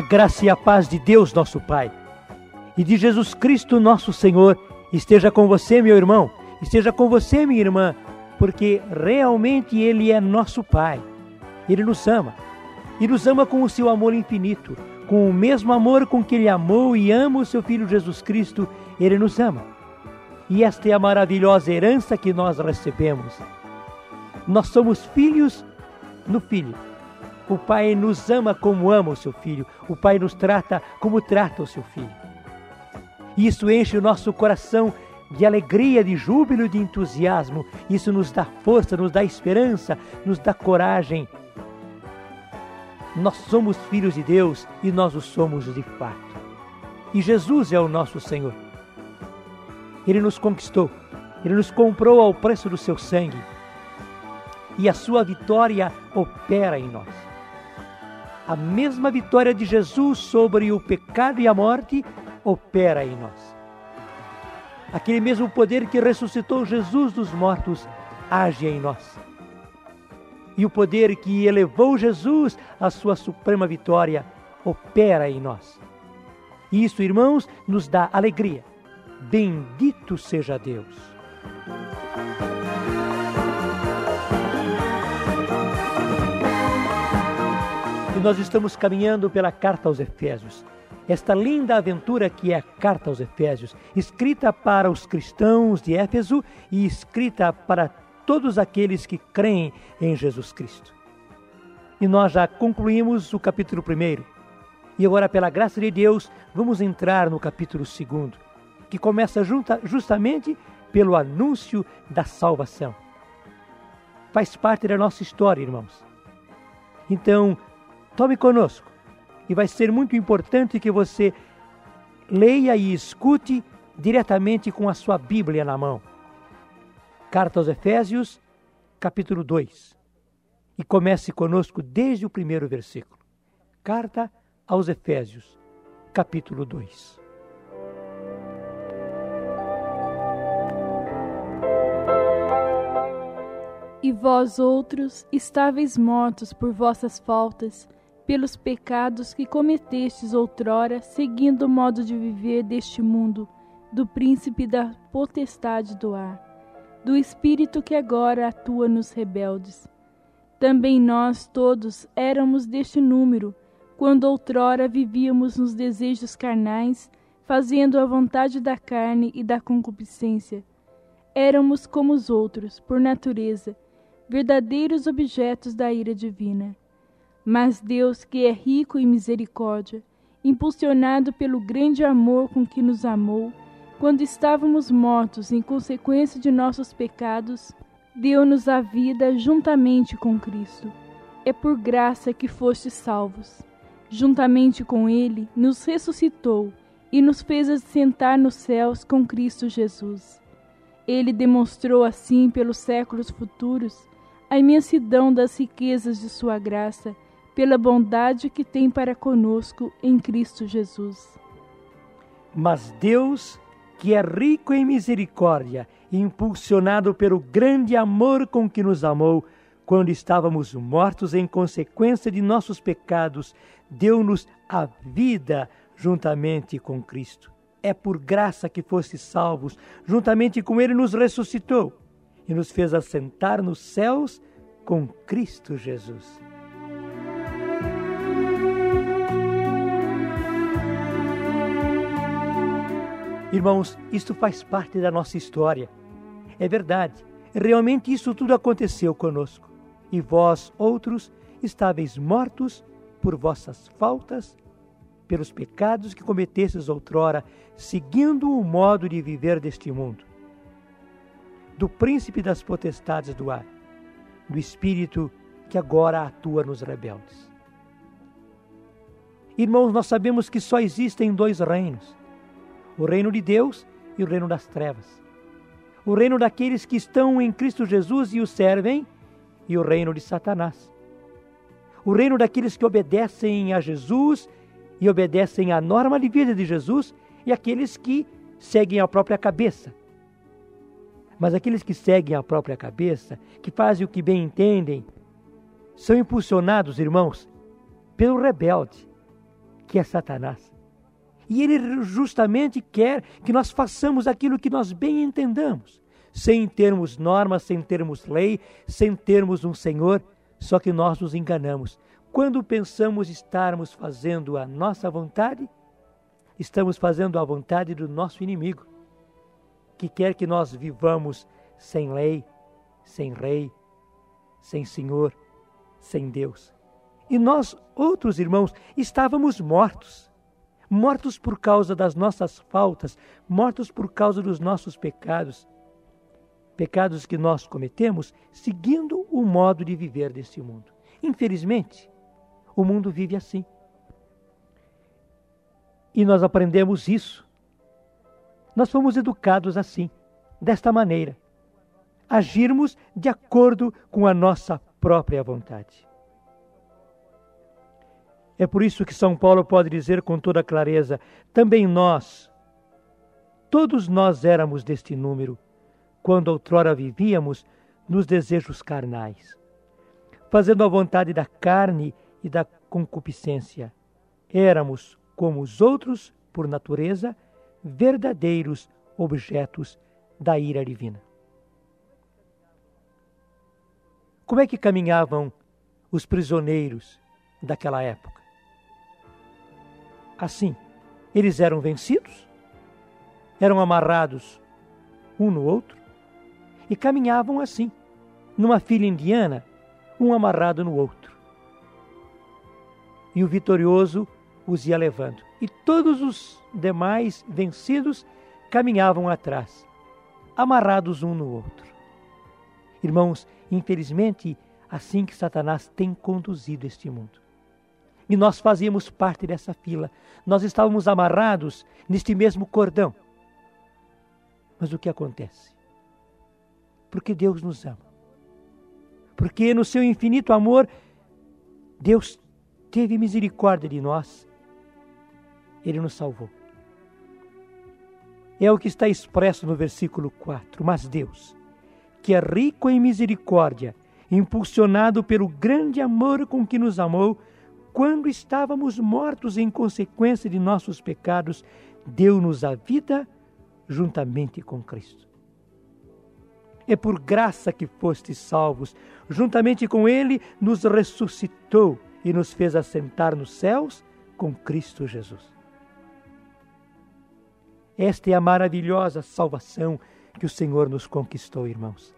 A graça e a paz de Deus, nosso Pai, e de Jesus Cristo, nosso Senhor, esteja com você, meu irmão, esteja com você, minha irmã, porque realmente Ele é nosso Pai. Ele nos ama. E nos ama com o seu amor infinito, com o mesmo amor com que Ele amou e ama o seu Filho Jesus Cristo, Ele nos ama. E esta é a maravilhosa herança que nós recebemos. Nós somos filhos no Filho. O Pai nos ama como ama o seu Filho. O Pai nos trata como trata o seu Filho. Isso enche o nosso coração de alegria, de júbilo, de entusiasmo. Isso nos dá força, nos dá esperança, nos dá coragem. Nós somos filhos de Deus e nós o somos de fato. E Jesus é o nosso Senhor. Ele nos conquistou, ele nos comprou ao preço do seu sangue. E a sua vitória opera em nós a mesma vitória de Jesus sobre o pecado e a morte opera em nós. Aquele mesmo poder que ressuscitou Jesus dos mortos age em nós. E o poder que elevou Jesus à sua suprema vitória opera em nós. Isso, irmãos, nos dá alegria. Bendito seja Deus. Nós estamos caminhando pela carta aos Efésios. Esta linda aventura que é a carta aos Efésios, escrita para os cristãos de Éfeso e escrita para todos aqueles que creem em Jesus Cristo. E nós já concluímos o capítulo 1. E agora, pela graça de Deus, vamos entrar no capítulo 2, que começa junta, justamente pelo anúncio da salvação. Faz parte da nossa história, irmãos. Então, Tome conosco. E vai ser muito importante que você leia e escute diretamente com a sua Bíblia na mão. Carta aos Efésios, capítulo 2. E comece conosco desde o primeiro versículo. Carta aos Efésios, capítulo 2. E vós outros estáveis mortos por vossas faltas, pelos pecados que cometestes outrora, seguindo o modo de viver deste mundo, do príncipe da potestade do ar, do espírito que agora atua nos rebeldes. Também nós todos éramos deste número, quando outrora vivíamos nos desejos carnais, fazendo a vontade da carne e da concupiscência. Éramos como os outros, por natureza, verdadeiros objetos da ira divina. Mas Deus, que é rico em misericórdia, impulsionado pelo grande amor com que nos amou, quando estávamos mortos em consequência de nossos pecados, deu-nos a vida juntamente com Cristo. É por graça que fostes salvos. Juntamente com Ele, nos ressuscitou e nos fez assentar nos céus com Cristo Jesus. Ele demonstrou assim pelos séculos futuros a imensidão das riquezas de Sua graça pela bondade que tem para conosco em Cristo Jesus. Mas Deus, que é rico em misericórdia, impulsionado pelo grande amor com que nos amou, quando estávamos mortos em consequência de nossos pecados, deu-nos a vida juntamente com Cristo. É por graça que fostes salvos, juntamente com Ele nos ressuscitou e nos fez assentar nos céus com Cristo Jesus. Irmãos, isto faz parte da nossa história. É verdade, realmente isso tudo aconteceu conosco. E vós, outros, estáveis mortos por vossas faltas, pelos pecados que cometestes outrora, seguindo o modo de viver deste mundo. Do príncipe das potestades do ar, do espírito que agora atua nos rebeldes. Irmãos, nós sabemos que só existem dois reinos o reino de Deus e o reino das trevas. O reino daqueles que estão em Cristo Jesus e o servem, e o reino de Satanás. O reino daqueles que obedecem a Jesus e obedecem à norma de vida de Jesus, e aqueles que seguem a própria cabeça. Mas aqueles que seguem a própria cabeça, que fazem o que bem entendem, são impulsionados, irmãos, pelo rebelde, que é Satanás. E ele justamente quer que nós façamos aquilo que nós bem entendamos, sem termos normas, sem termos lei, sem termos um Senhor, só que nós nos enganamos. Quando pensamos estarmos fazendo a nossa vontade, estamos fazendo a vontade do nosso inimigo, que quer que nós vivamos sem lei, sem rei, sem Senhor, sem Deus. E nós, outros irmãos, estávamos mortos. Mortos por causa das nossas faltas, mortos por causa dos nossos pecados. Pecados que nós cometemos seguindo o modo de viver deste mundo. Infelizmente, o mundo vive assim. E nós aprendemos isso. Nós fomos educados assim, desta maneira agirmos de acordo com a nossa própria vontade. É por isso que São Paulo pode dizer com toda clareza: também nós, todos nós éramos deste número, quando outrora vivíamos nos desejos carnais, fazendo a vontade da carne e da concupiscência. Éramos, como os outros, por natureza, verdadeiros objetos da ira divina. Como é que caminhavam os prisioneiros daquela época? Assim, eles eram vencidos, eram amarrados um no outro e caminhavam assim, numa fila indiana, um amarrado no outro. E o vitorioso os ia levando, e todos os demais vencidos caminhavam atrás, amarrados um no outro. Irmãos, infelizmente, assim que Satanás tem conduzido este mundo. E nós fazíamos parte dessa fila. Nós estávamos amarrados neste mesmo cordão. Mas o que acontece? Porque Deus nos ama. Porque no seu infinito amor, Deus teve misericórdia de nós. Ele nos salvou. É o que está expresso no versículo 4. Mas Deus, que é rico em misericórdia, impulsionado pelo grande amor com que nos amou, quando estávamos mortos em consequência de nossos pecados, deu-nos a vida juntamente com Cristo. É por graça que fostes salvos, juntamente com Ele nos ressuscitou e nos fez assentar nos céus com Cristo Jesus. Esta é a maravilhosa salvação que o Senhor nos conquistou, irmãos.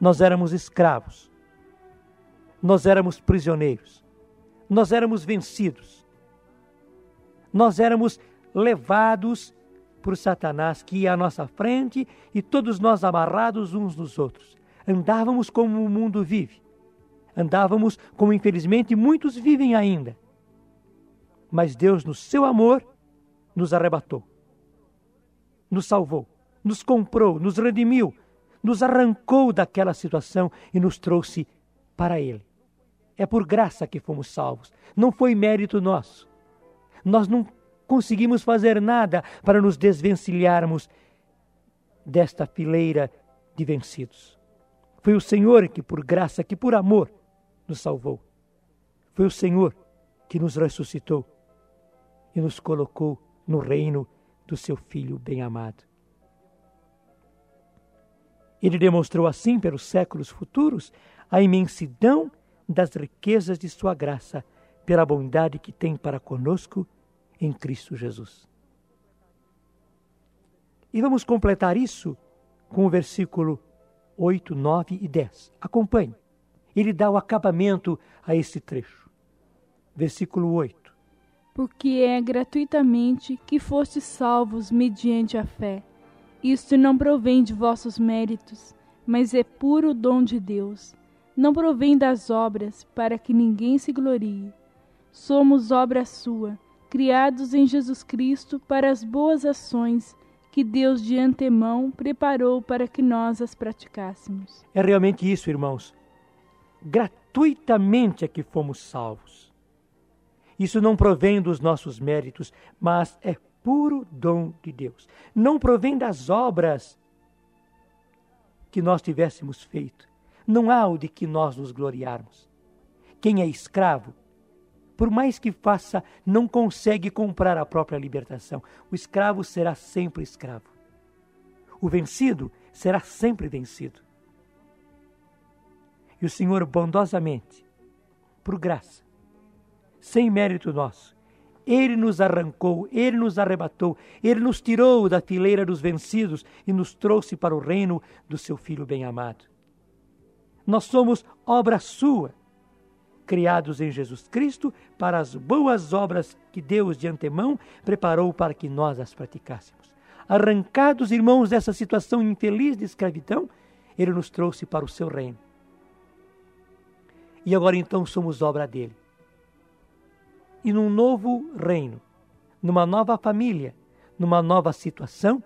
Nós éramos escravos, nós éramos prisioneiros, nós éramos vencidos, nós éramos levados por Satanás que ia à nossa frente e todos nós amarrados uns nos outros. Andávamos como o mundo vive, andávamos como infelizmente muitos vivem ainda. Mas Deus, no seu amor, nos arrebatou. Nos salvou, nos comprou, nos redimiu, nos arrancou daquela situação e nos trouxe para Ele. É por graça que fomos salvos, não foi mérito nosso. Nós não conseguimos fazer nada para nos desvencilharmos desta fileira de vencidos. Foi o Senhor que, por graça, que por amor, nos salvou. Foi o Senhor que nos ressuscitou e nos colocou no reino do seu Filho bem-amado. Ele demonstrou assim, pelos séculos futuros, a imensidão das riquezas de sua graça, pela bondade que tem para conosco em Cristo Jesus. E vamos completar isso com o versículo 8, 9 e 10. Acompanhe. Ele dá o acabamento a esse trecho. Versículo 8 porque é gratuitamente que fostes salvos mediante a fé. Isto não provém de vossos méritos, mas é puro dom de Deus. Não provém das obras, para que ninguém se glorie. Somos obra sua, criados em Jesus Cristo para as boas ações que Deus de antemão preparou para que nós as praticássemos. É realmente isso, irmãos. Gratuitamente é que fomos salvos. Isso não provém dos nossos méritos, mas é puro dom de Deus. Não provém das obras que nós tivéssemos feito. Não há o de que nós nos gloriarmos. Quem é escravo por mais que faça, não consegue comprar a própria libertação. O escravo será sempre escravo. O vencido será sempre vencido. E o Senhor bondosamente, por graça, sem mérito nosso, ele nos arrancou, ele nos arrebatou, ele nos tirou da fileira dos vencidos e nos trouxe para o reino do seu Filho bem-amado. Nós somos obra sua, criados em Jesus Cristo para as boas obras que Deus de antemão preparou para que nós as praticássemos. Arrancados, irmãos, dessa situação infeliz de escravidão, Ele nos trouxe para o seu reino. E agora então somos obra dele. E num novo reino, numa nova família, numa nova situação,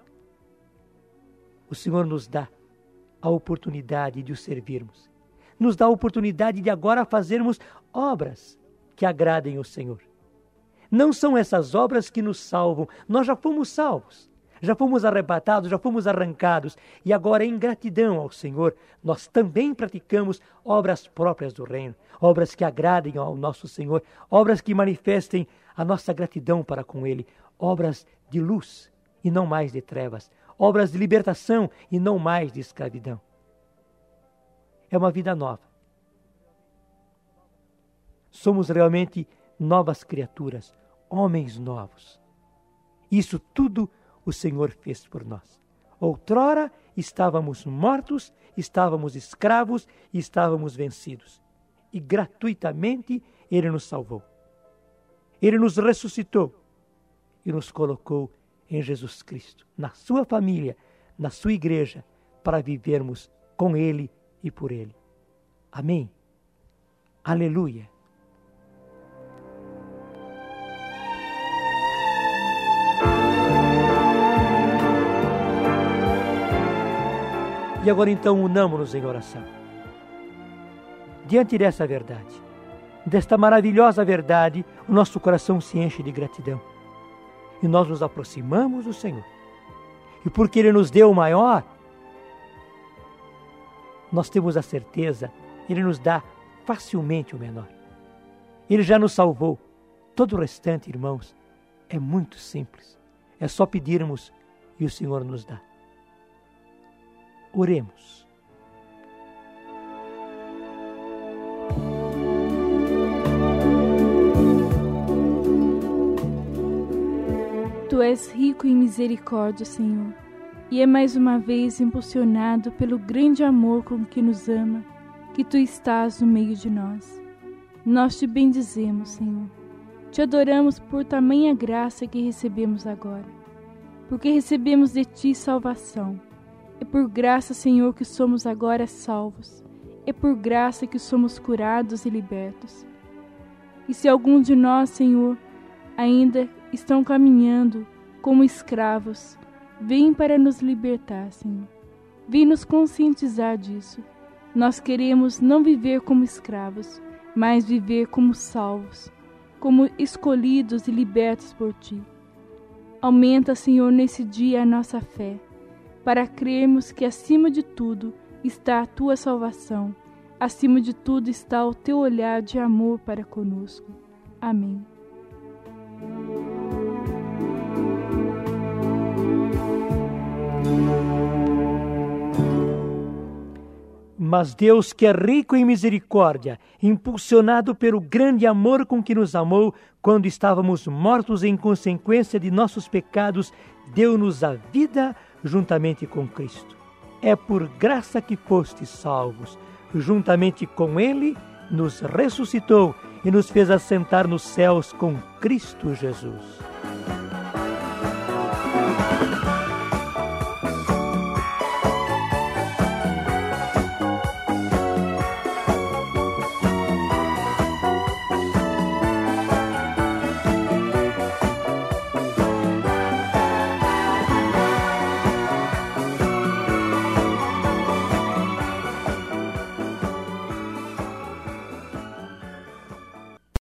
o Senhor nos dá a oportunidade de o servirmos nos dá a oportunidade de agora fazermos obras que agradem o Senhor. Não são essas obras que nos salvam, nós já fomos salvos, já fomos arrebatados, já fomos arrancados, e agora, em gratidão ao Senhor, nós também praticamos obras próprias do Reino, obras que agradem ao nosso Senhor, obras que manifestem a nossa gratidão para com Ele, obras de luz e não mais de trevas, obras de libertação e não mais de escravidão é uma vida nova. Somos realmente novas criaturas, homens novos. Isso tudo o Senhor fez por nós. Outrora estávamos mortos, estávamos escravos estávamos vencidos. E gratuitamente Ele nos salvou. Ele nos ressuscitou e nos colocou em Jesus Cristo, na sua família, na sua igreja, para vivermos com Ele e por Ele. Amém. Aleluia. E agora então unamos-nos em oração. Diante dessa verdade, desta maravilhosa verdade, o nosso coração se enche de gratidão. E nós nos aproximamos do Senhor. E porque Ele nos deu o maior, nós temos a certeza, Ele nos dá facilmente o menor. Ele já nos salvou. Todo o restante, irmãos, é muito simples. É só pedirmos e o Senhor nos dá. Oremos. Tu és rico em misericórdia, Senhor e é mais uma vez impulsionado pelo grande amor com que nos ama, que tu estás no meio de nós. Nós te bendizemos, Senhor. Te adoramos por tamanha graça que recebemos agora, porque recebemos de ti salvação. É por graça, Senhor, que somos agora salvos. É por graça que somos curados e libertos. E se algum de nós, Senhor, ainda estão caminhando como escravos, Vem para nos libertar, Senhor. Vem nos conscientizar disso. Nós queremos não viver como escravos, mas viver como salvos, como escolhidos e libertos por Ti. Aumenta, Senhor, nesse dia a nossa fé, para crermos que acima de tudo está a Tua salvação, acima de tudo está o Teu olhar de amor para conosco. Amém. Mas Deus, que é rico em misericórdia, impulsionado pelo grande amor com que nos amou quando estávamos mortos em consequência de nossos pecados, deu-nos a vida juntamente com Cristo. É por graça que fostes salvos. Juntamente com Ele, nos ressuscitou e nos fez assentar nos céus com Cristo Jesus.